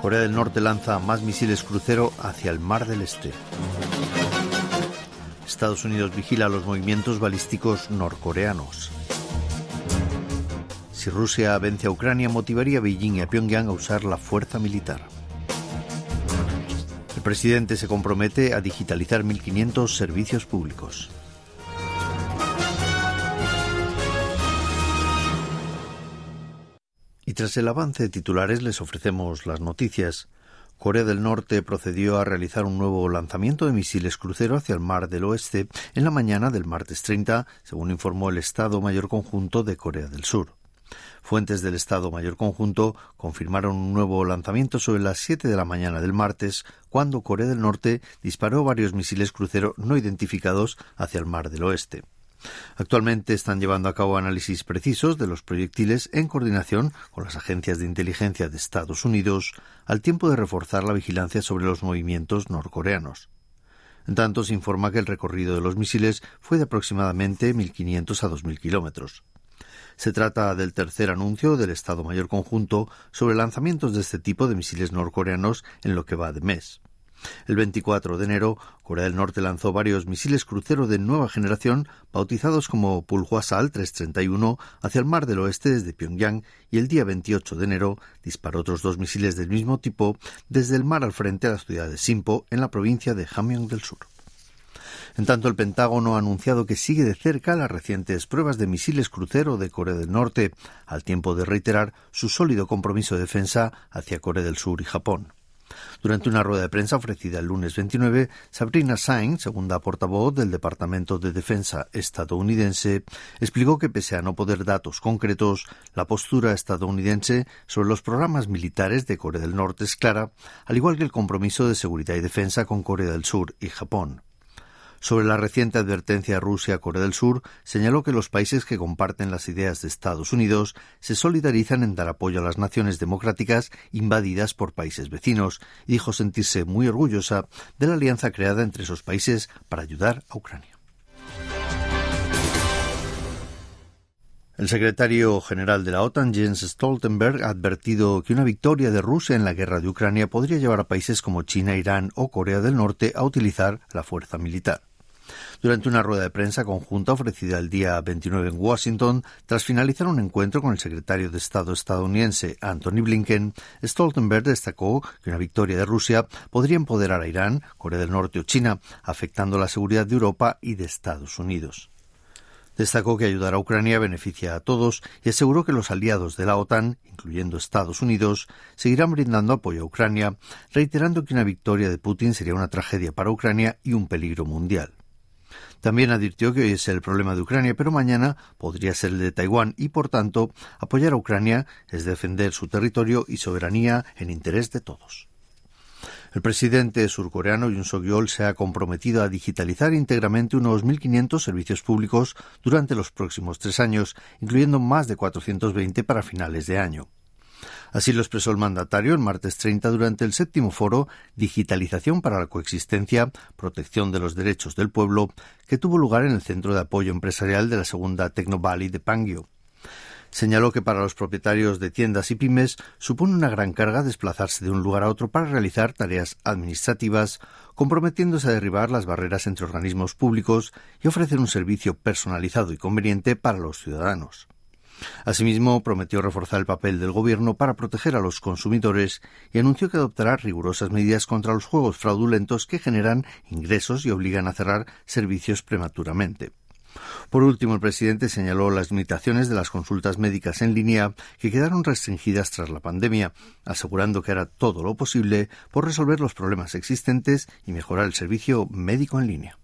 Corea del Norte lanza más misiles crucero hacia el Mar del Este. Estados Unidos vigila los movimientos balísticos norcoreanos. Si Rusia vence a Ucrania, motivaría a Beijing y a Pyongyang a usar la fuerza militar. El presidente se compromete a digitalizar 1.500 servicios públicos. Y tras el avance de titulares les ofrecemos las noticias. Corea del Norte procedió a realizar un nuevo lanzamiento de misiles crucero hacia el Mar del Oeste en la mañana del martes 30, según informó el Estado Mayor Conjunto de Corea del Sur. Fuentes del Estado Mayor Conjunto confirmaron un nuevo lanzamiento sobre las 7 de la mañana del martes, cuando Corea del Norte disparó varios misiles crucero no identificados hacia el Mar del Oeste. Actualmente están llevando a cabo análisis precisos de los proyectiles en coordinación con las agencias de inteligencia de Estados Unidos, al tiempo de reforzar la vigilancia sobre los movimientos norcoreanos. En tanto, se informa que el recorrido de los misiles fue de aproximadamente 1.500 a 2.000 kilómetros. Se trata del tercer anuncio del Estado Mayor Conjunto sobre lanzamientos de este tipo de misiles norcoreanos en lo que va de mes. El 24 de enero, Corea del Norte lanzó varios misiles crucero de nueva generación, bautizados como Pulhuasal 331, hacia el Mar del Oeste desde Pyongyang, y el día 28 de enero disparó otros dos misiles del mismo tipo desde el mar al frente a la ciudad de Simpo, en la provincia de Hamgyong del Sur. En tanto, el Pentágono ha anunciado que sigue de cerca las recientes pruebas de misiles crucero de Corea del Norte, al tiempo de reiterar su sólido compromiso de defensa hacia Corea del Sur y Japón. Durante una rueda de prensa ofrecida el lunes 29, Sabrina Sain, segunda portavoz del Departamento de Defensa estadounidense, explicó que pese a no poder datos concretos, la postura estadounidense sobre los programas militares de Corea del Norte es clara, al igual que el compromiso de seguridad y defensa con Corea del Sur y Japón. Sobre la reciente advertencia de Rusia a Corea del Sur, señaló que los países que comparten las ideas de Estados Unidos se solidarizan en dar apoyo a las naciones democráticas invadidas por países vecinos y dijo sentirse muy orgullosa de la alianza creada entre esos países para ayudar a Ucrania. El secretario general de la OTAN, Jens Stoltenberg, ha advertido que una victoria de Rusia en la guerra de Ucrania podría llevar a países como China, Irán o Corea del Norte a utilizar la fuerza militar. Durante una rueda de prensa conjunta ofrecida el día 29 en Washington, tras finalizar un encuentro con el secretario de Estado estadounidense Anthony Blinken, Stoltenberg destacó que una victoria de Rusia podría empoderar a Irán, Corea del Norte o China, afectando la seguridad de Europa y de Estados Unidos. Destacó que ayudar a Ucrania beneficia a todos y aseguró que los aliados de la OTAN, incluyendo Estados Unidos, seguirán brindando apoyo a Ucrania, reiterando que una victoria de Putin sería una tragedia para Ucrania y un peligro mundial. También advirtió que hoy es el problema de Ucrania, pero mañana podría ser el de Taiwán y, por tanto, apoyar a Ucrania es defender su territorio y soberanía en interés de todos. El presidente surcoreano Yoon Suk-yeol se ha comprometido a digitalizar íntegramente unos 1.500 servicios públicos durante los próximos tres años, incluyendo más de 420 para finales de año. Así lo expresó el mandatario el martes 30 durante el séptimo foro Digitalización para la Coexistencia, Protección de los Derechos del Pueblo, que tuvo lugar en el Centro de Apoyo Empresarial de la Segunda Tecno Valley de Pangyo. Señaló que para los propietarios de tiendas y pymes supone una gran carga desplazarse de un lugar a otro para realizar tareas administrativas, comprometiéndose a derribar las barreras entre organismos públicos y ofrecer un servicio personalizado y conveniente para los ciudadanos. Asimismo, prometió reforzar el papel del Gobierno para proteger a los consumidores y anunció que adoptará rigurosas medidas contra los juegos fraudulentos que generan ingresos y obligan a cerrar servicios prematuramente. Por último, el presidente señaló las limitaciones de las consultas médicas en línea que quedaron restringidas tras la pandemia, asegurando que hará todo lo posible por resolver los problemas existentes y mejorar el servicio médico en línea.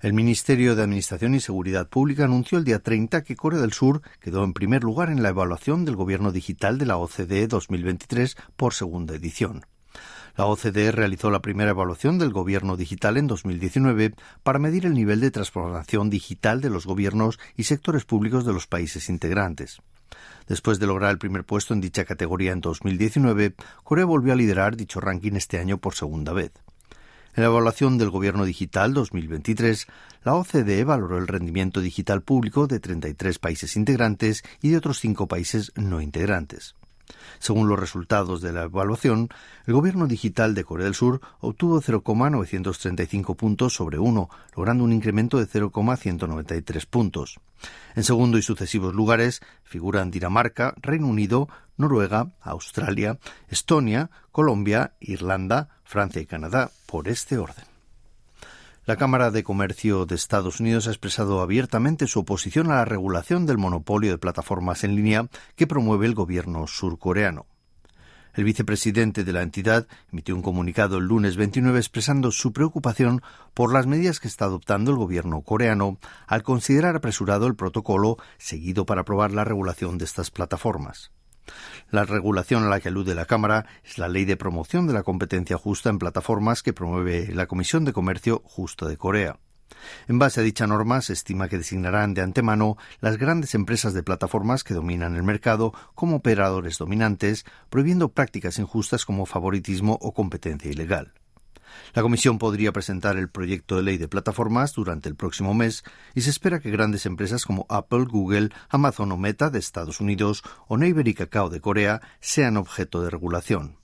El Ministerio de Administración y Seguridad Pública anunció el día 30 que Corea del Sur quedó en primer lugar en la evaluación del gobierno digital de la OCDE 2023 por segunda edición. La OCDE realizó la primera evaluación del gobierno digital en 2019 para medir el nivel de transformación digital de los gobiernos y sectores públicos de los países integrantes. Después de lograr el primer puesto en dicha categoría en 2019, Corea volvió a liderar dicho ranking este año por segunda vez. En la evaluación del Gobierno Digital 2023, la OCDE valoró el rendimiento digital público de 33 países integrantes y de otros cinco países no integrantes. Según los resultados de la evaluación, el gobierno digital de Corea del Sur obtuvo 0,935 puntos sobre 1, logrando un incremento de 0,193 puntos. En segundo y sucesivos lugares figuran Dinamarca, Reino Unido, Noruega, Australia, Estonia, Colombia, Irlanda, Francia y Canadá, por este orden. La Cámara de Comercio de Estados Unidos ha expresado abiertamente su oposición a la regulación del monopolio de plataformas en línea que promueve el gobierno surcoreano. El vicepresidente de la entidad emitió un comunicado el lunes 29 expresando su preocupación por las medidas que está adoptando el gobierno coreano al considerar apresurado el protocolo seguido para aprobar la regulación de estas plataformas. La regulación a la que alude la Cámara es la Ley de Promoción de la Competencia Justa en Plataformas que promueve la Comisión de Comercio Justo de Corea. En base a dicha norma, se estima que designarán de antemano las grandes empresas de plataformas que dominan el mercado como operadores dominantes, prohibiendo prácticas injustas como favoritismo o competencia ilegal. La Comisión podría presentar el proyecto de ley de plataformas durante el próximo mes y se espera que grandes empresas como Apple, Google, Amazon o Meta de Estados Unidos o Naver y Kakao de Corea sean objeto de regulación.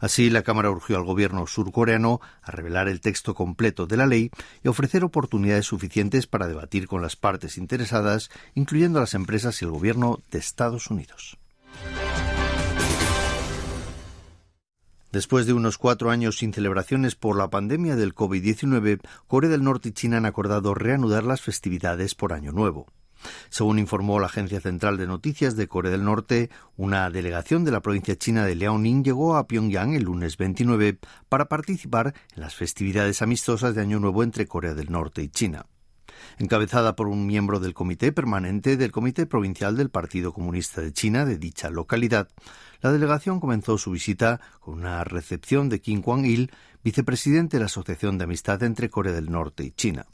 Así, la Cámara urgió al gobierno surcoreano a revelar el texto completo de la ley y ofrecer oportunidades suficientes para debatir con las partes interesadas, incluyendo a las empresas y el gobierno de Estados Unidos. Después de unos cuatro años sin celebraciones por la pandemia del COVID-19, Corea del Norte y China han acordado reanudar las festividades por Año Nuevo. Según informó la Agencia Central de Noticias de Corea del Norte, una delegación de la provincia china de Liaoning llegó a Pyongyang el lunes 29 para participar en las festividades amistosas de Año Nuevo entre Corea del Norte y China encabezada por un miembro del Comité Permanente del Comité Provincial del Partido Comunista de China de dicha localidad. La delegación comenzó su visita con una recepción de Kim Kwang-il, vicepresidente de la Asociación de Amistad entre Corea del Norte y China.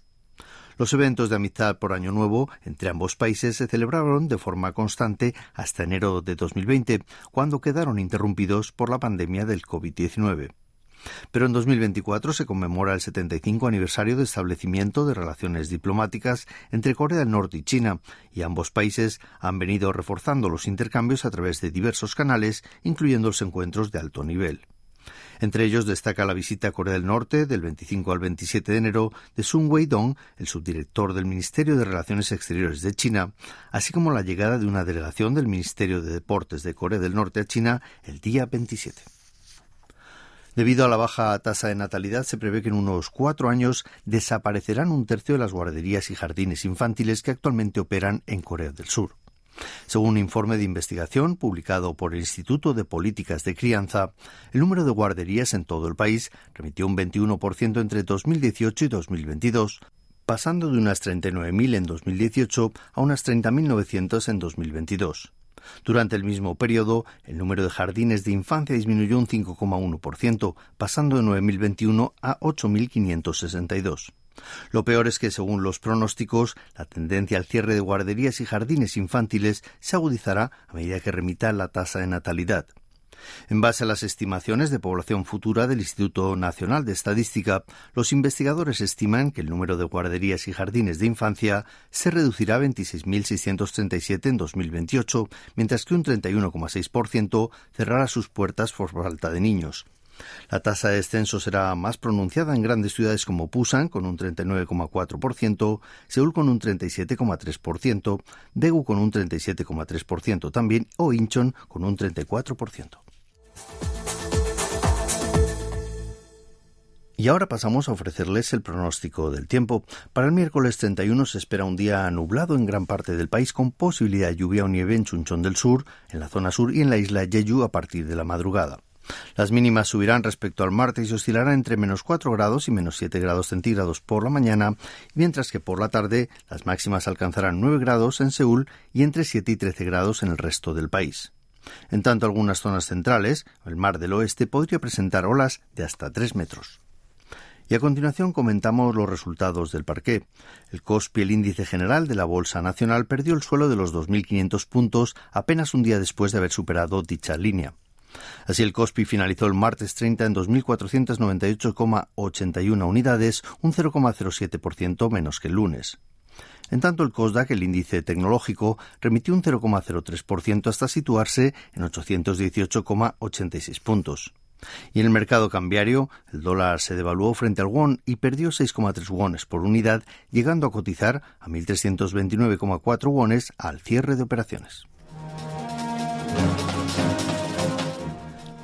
Los eventos de amistad por Año Nuevo entre ambos países se celebraron de forma constante hasta enero de 2020, cuando quedaron interrumpidos por la pandemia del COVID-19. Pero en 2024 se conmemora el 75 aniversario de establecimiento de relaciones diplomáticas entre Corea del Norte y China, y ambos países han venido reforzando los intercambios a través de diversos canales, incluyendo los encuentros de alto nivel. Entre ellos destaca la visita a Corea del Norte del 25 al 27 de enero de Sun Wei-dong, el subdirector del Ministerio de Relaciones Exteriores de China, así como la llegada de una delegación del Ministerio de Deportes de Corea del Norte a China el día 27. Debido a la baja tasa de natalidad, se prevé que en unos cuatro años desaparecerán un tercio de las guarderías y jardines infantiles que actualmente operan en Corea del Sur. Según un informe de investigación publicado por el Instituto de Políticas de Crianza, el número de guarderías en todo el país remitió un 21% entre 2018 y 2022, pasando de unas 39.000 en 2018 a unas 30.900 en 2022. Durante el mismo periodo, el número de jardines de infancia disminuyó un 5,1%, pasando de 9.021 a 8.562. Lo peor es que, según los pronósticos, la tendencia al cierre de guarderías y jardines infantiles se agudizará a medida que remita la tasa de natalidad. En base a las estimaciones de población futura del Instituto Nacional de Estadística, los investigadores estiman que el número de guarderías y jardines de infancia se reducirá a 26.637 en 2028, mientras que un 31,6% cerrará sus puertas por falta de niños. La tasa de descenso será más pronunciada en grandes ciudades como Pusan con un 39,4%, Seúl con un 37,3%, Daegu con un 37,3% también o Incheon con un 34%. Y ahora pasamos a ofrecerles el pronóstico del tiempo. Para el miércoles 31 se espera un día nublado en gran parte del país con posibilidad de lluvia o nieve en Chunchón del Sur, en la zona sur y en la isla Jeju a partir de la madrugada. Las mínimas subirán respecto al martes y oscilarán entre menos 4 grados y menos 7 grados centígrados por la mañana, mientras que por la tarde las máximas alcanzarán 9 grados en Seúl y entre 7 y 13 grados en el resto del país. En tanto, algunas zonas centrales, el mar del oeste, podría presentar olas de hasta 3 metros. Y a continuación comentamos los resultados del parqué. El COSPI, el índice general de la Bolsa Nacional, perdió el suelo de los 2.500 puntos apenas un día después de haber superado dicha línea. Así el COSPI finalizó el martes 30 en 2.498,81 unidades, un 0,07% menos que el lunes. En tanto, el COSDAC, el índice tecnológico, remitió un 0,03% hasta situarse en 818,86 puntos. Y en el mercado cambiario, el dólar se devaluó frente al won y perdió 6,3 wones por unidad, llegando a cotizar a 1.329,4 wones al cierre de operaciones.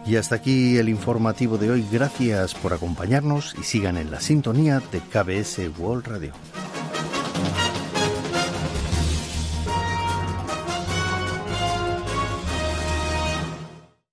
Y hasta aquí el informativo de hoy. Gracias por acompañarnos y sigan en la sintonía de KBS World Radio.